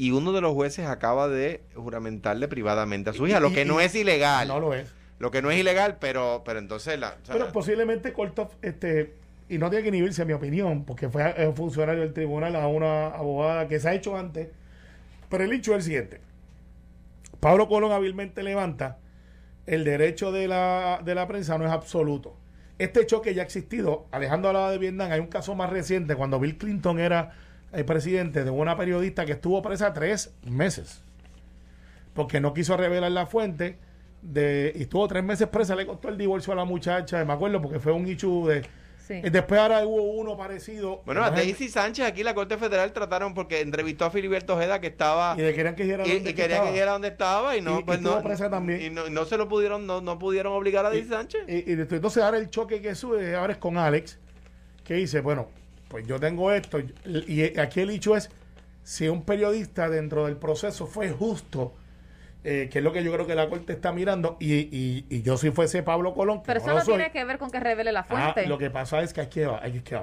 y uno de los jueces acaba de juramentarle privadamente a su hija, lo que no es ilegal. No lo es. Lo que no es ilegal, pero pero entonces la... pero posiblemente Kortov, este, y no tiene que inhibirse, a mi opinión, porque fue un funcionario del tribunal a una abogada que se ha hecho antes. Pero el hecho es el siguiente. Pablo Colón hábilmente levanta el derecho de la, de la prensa no es absoluto. Este choque ya ha existido. Alejandro hablaba de Vietnam. Hay un caso más reciente cuando Bill Clinton era el presidente de una periodista que estuvo presa tres meses porque no quiso revelar la fuente de, y estuvo tres meses presa, le costó el divorcio a la muchacha, me acuerdo porque fue un issue de... Después ahora hubo uno parecido. Bueno, a Daisy Sánchez aquí la Corte Federal trataron porque entrevistó a Filiberto Ojeda que estaba... Y querían que dijera dónde, y quería que dónde estaba y no... Y, pues no, presa también. Y no, se lo pudieron, no, no pudieron obligar a Daisy Sánchez. Y, entonces ahora el choque que sube ahora es con Alex, que dice, bueno, pues yo tengo esto. Y aquí el hecho es si un periodista dentro del proceso fue justo, eh, que es lo que yo creo que la Corte está mirando, y, y, yo si fuese Pablo Colón. Pero eso no, tiene que ver con que revele la ah, fuente. lo que pasa es que aquí, aquí que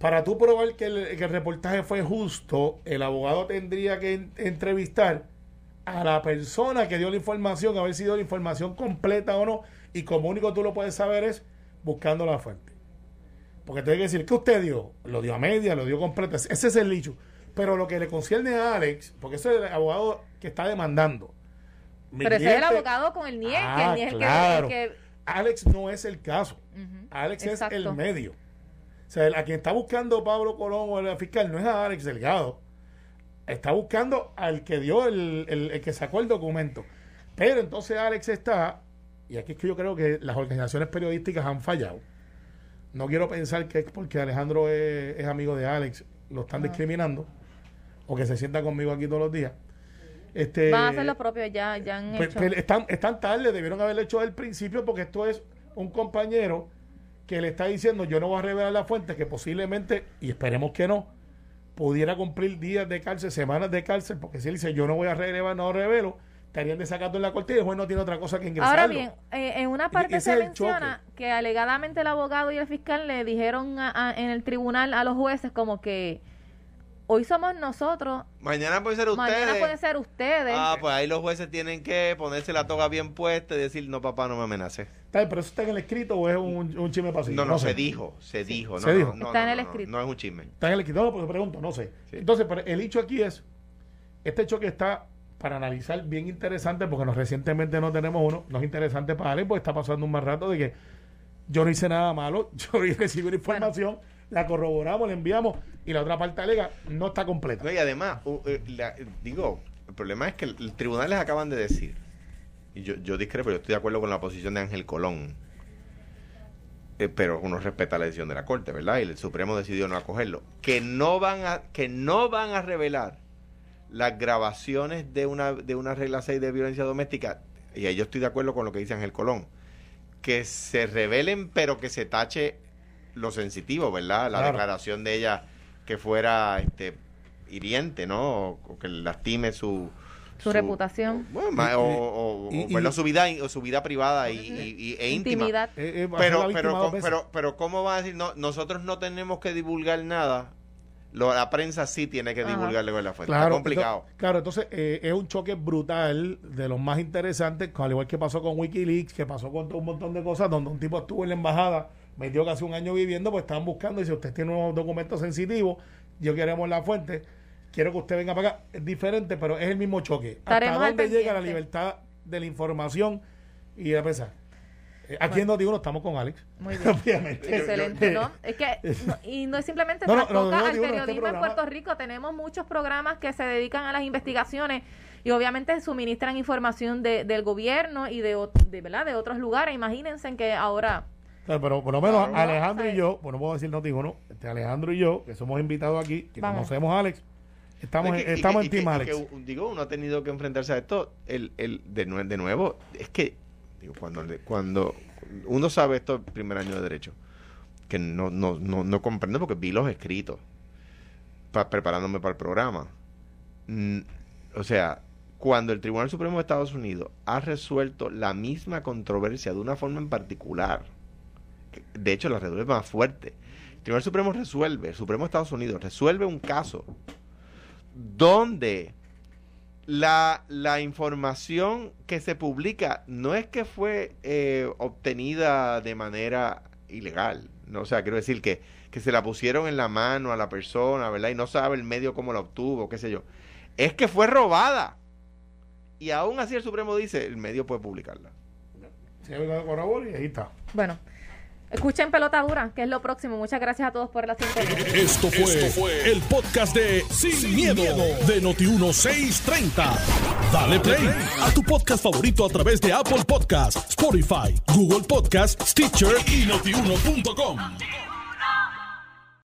Para tú probar que el, que el, reportaje fue justo, el abogado tendría que entrevistar a la persona que dio la información, a ver si dio la información completa o no, y como único tú lo puedes saber es buscando la fuente. Porque tengo que decir, ¿qué usted dio? Lo dio a media, lo dio completo. Ese es el dicho. Pero lo que le concierne a Alex, porque ese es el abogado que está demandando. Pero ese es el abogado con el NIE, que el ah, que, Alex no es el caso. Alex es el medio. O sea, a quien está buscando Pablo Colón o el fiscal no es a Alex Delgado. está buscando al que dio el, el- el que sacó el documento. Pero entonces Alex está, y aquí es que yo creo que las organizaciones periodísticas han fallado. No quiero pensar que es porque Alejandro es, es amigo de Alex, lo están discriminando, o que se sienta conmigo aquí todos los días. Este, Van a hacer lo propio, ya, ya han hecho. pe- están, están tarde, debieron haberlo hecho el principio porque esto es un compañero que le está diciendo yo no voy a revelar la fuente que posiblemente, y esperemos que no, pudiera cumplir días de cárcel, semanas de cárcel, porque si él dice yo no voy a revelar, no revelo, estarían desacatando en la corte y el juez no tiene otra cosa que ingresarlo. Ahora bien, eh, en una parte se menciona que alegadamente el abogado y el fiscal le dijeron a- a- en el tribunal a los jueces como que hoy somos nosotros, Mañana pueden ser ustedes. mañana pueden ser ustedes. Ah, pues ahí los jueces tienen que ponerse la toga bien puesta y decir, no, papá, no me amenaces. Está bien, pero eso está en el escrito o es un, un chisme pasivo. No, no, sé. se dijo, se dijo. No, Se no, dijo. no, Está no, en el no, no, escrito. No es un chisme. Está en el escrito, no, pues pregunto, no sé. Sí. Entonces, pero el hecho aquí es, este choque está para analizar bien interesante, porque nos recientemente no tenemos uno, no es interesante para Alex, porque está pasando un mal rato de que yo no hice nada malo, (laughs) yo recibí una información, la corroboramos, la enviamos, y la otra parte alega no está completa. No, y además, u- eh, la- digo, el problema es que el, el tribunal les acaban de decir, y yo, yo discrepo, yo estoy de acuerdo con la posición de Ángel Colón, eh, pero uno respeta la decisión de la Corte, ¿verdad? Y el Supremo decidió no acogerlo. Que no van a, que no van a revelar las grabaciones de una, de una regla 6 de violencia doméstica, y ahí yo estoy de acuerdo con lo que dice Ángel Colón, que se revelen, pero que se tache lo sensitivo, ¿verdad? La Claro. declaración de ella que fuera este hiriente, ¿no? O, o que lastime su Su reputación. bueno, o, o- o, Y- y- ¿verdad? su vida o su vida privada y, y- y- e íntima. Intimidad. Eh, eh, Pero, pero, pero, pero, ¿cómo va a decir? No, nosotros no tenemos que divulgar nada. Lo- la prensa sí tiene que divulgarle con la fuente. Claro, Está complicado. ento- claro, entonces eh, es un choque brutal de los más interesantes, al igual que pasó con Wikileaks, que pasó con todo un montón de cosas, donde un tipo estuvo en la embajada, metió casi un año viviendo, pues estaban buscando, y si usted tiene unos documentos sensitivos, yo queremos la fuente, quiero que usted venga para acá. Es diferente, pero es el mismo choque. Estaremos ¿Hasta dónde llega la libertad de la información y de pensar? Eh, Aquí en Noti1 estamos con Alex. Muy (laughs) bien. Obviamente. Excelente, ¿no? Es que, no- y no es simplemente No, no, no, no, al digo, este periodismo en Puerto Rico. Tenemos muchos programas que se dedican a las investigaciones y obviamente suministran información de, del gobierno y de, de, ¿verdad? de otros lugares. Imagínense en que ahora... Claro, pero por lo menos Claro. Alejandro y yo, pues no puedo decir Noti1, ¿no? Este Alejandro y yo, que somos invitados aquí, que Vamos. conocemos a Alex, estamos, Es que- en, y estamos que- en Team y que- Alex. y que, digo, uno ha tenido que enfrentarse a esto. El, el, de nuevo, es que cuando, cuando uno sabe esto el primer año de derecho, que no, no, no, no comprendo porque vi los escritos pa- preparándome para el programa. O sea, cuando el Tribunal Supremo de Estados Unidos ha resuelto la misma controversia de una forma en particular, de hecho la resuelve más fuerte. El Tribunal Supremo resuelve, el Supremo de Estados Unidos resuelve un caso donde la, la información que se publica no es que fue eh, obtenida de manera ilegal, no, o sea, quiero decir que, que se la pusieron en la mano a la persona, ¿verdad? Y no sabe el medio cómo la obtuvo, qué sé yo. Es que fue robada. Y aún así el Supremo dice, el medio puede publicarla. Y ahí está. Bueno, escuchen Pelota Dura, que es lo próximo. Muchas gracias a todos por la sintonía. Esto fue, el podcast de Sin, miedo, de Noti1630. Dale play a tu podcast favorito a través de Apple Podcasts, Spotify, Google Podcasts, Stitcher y notiuno.com.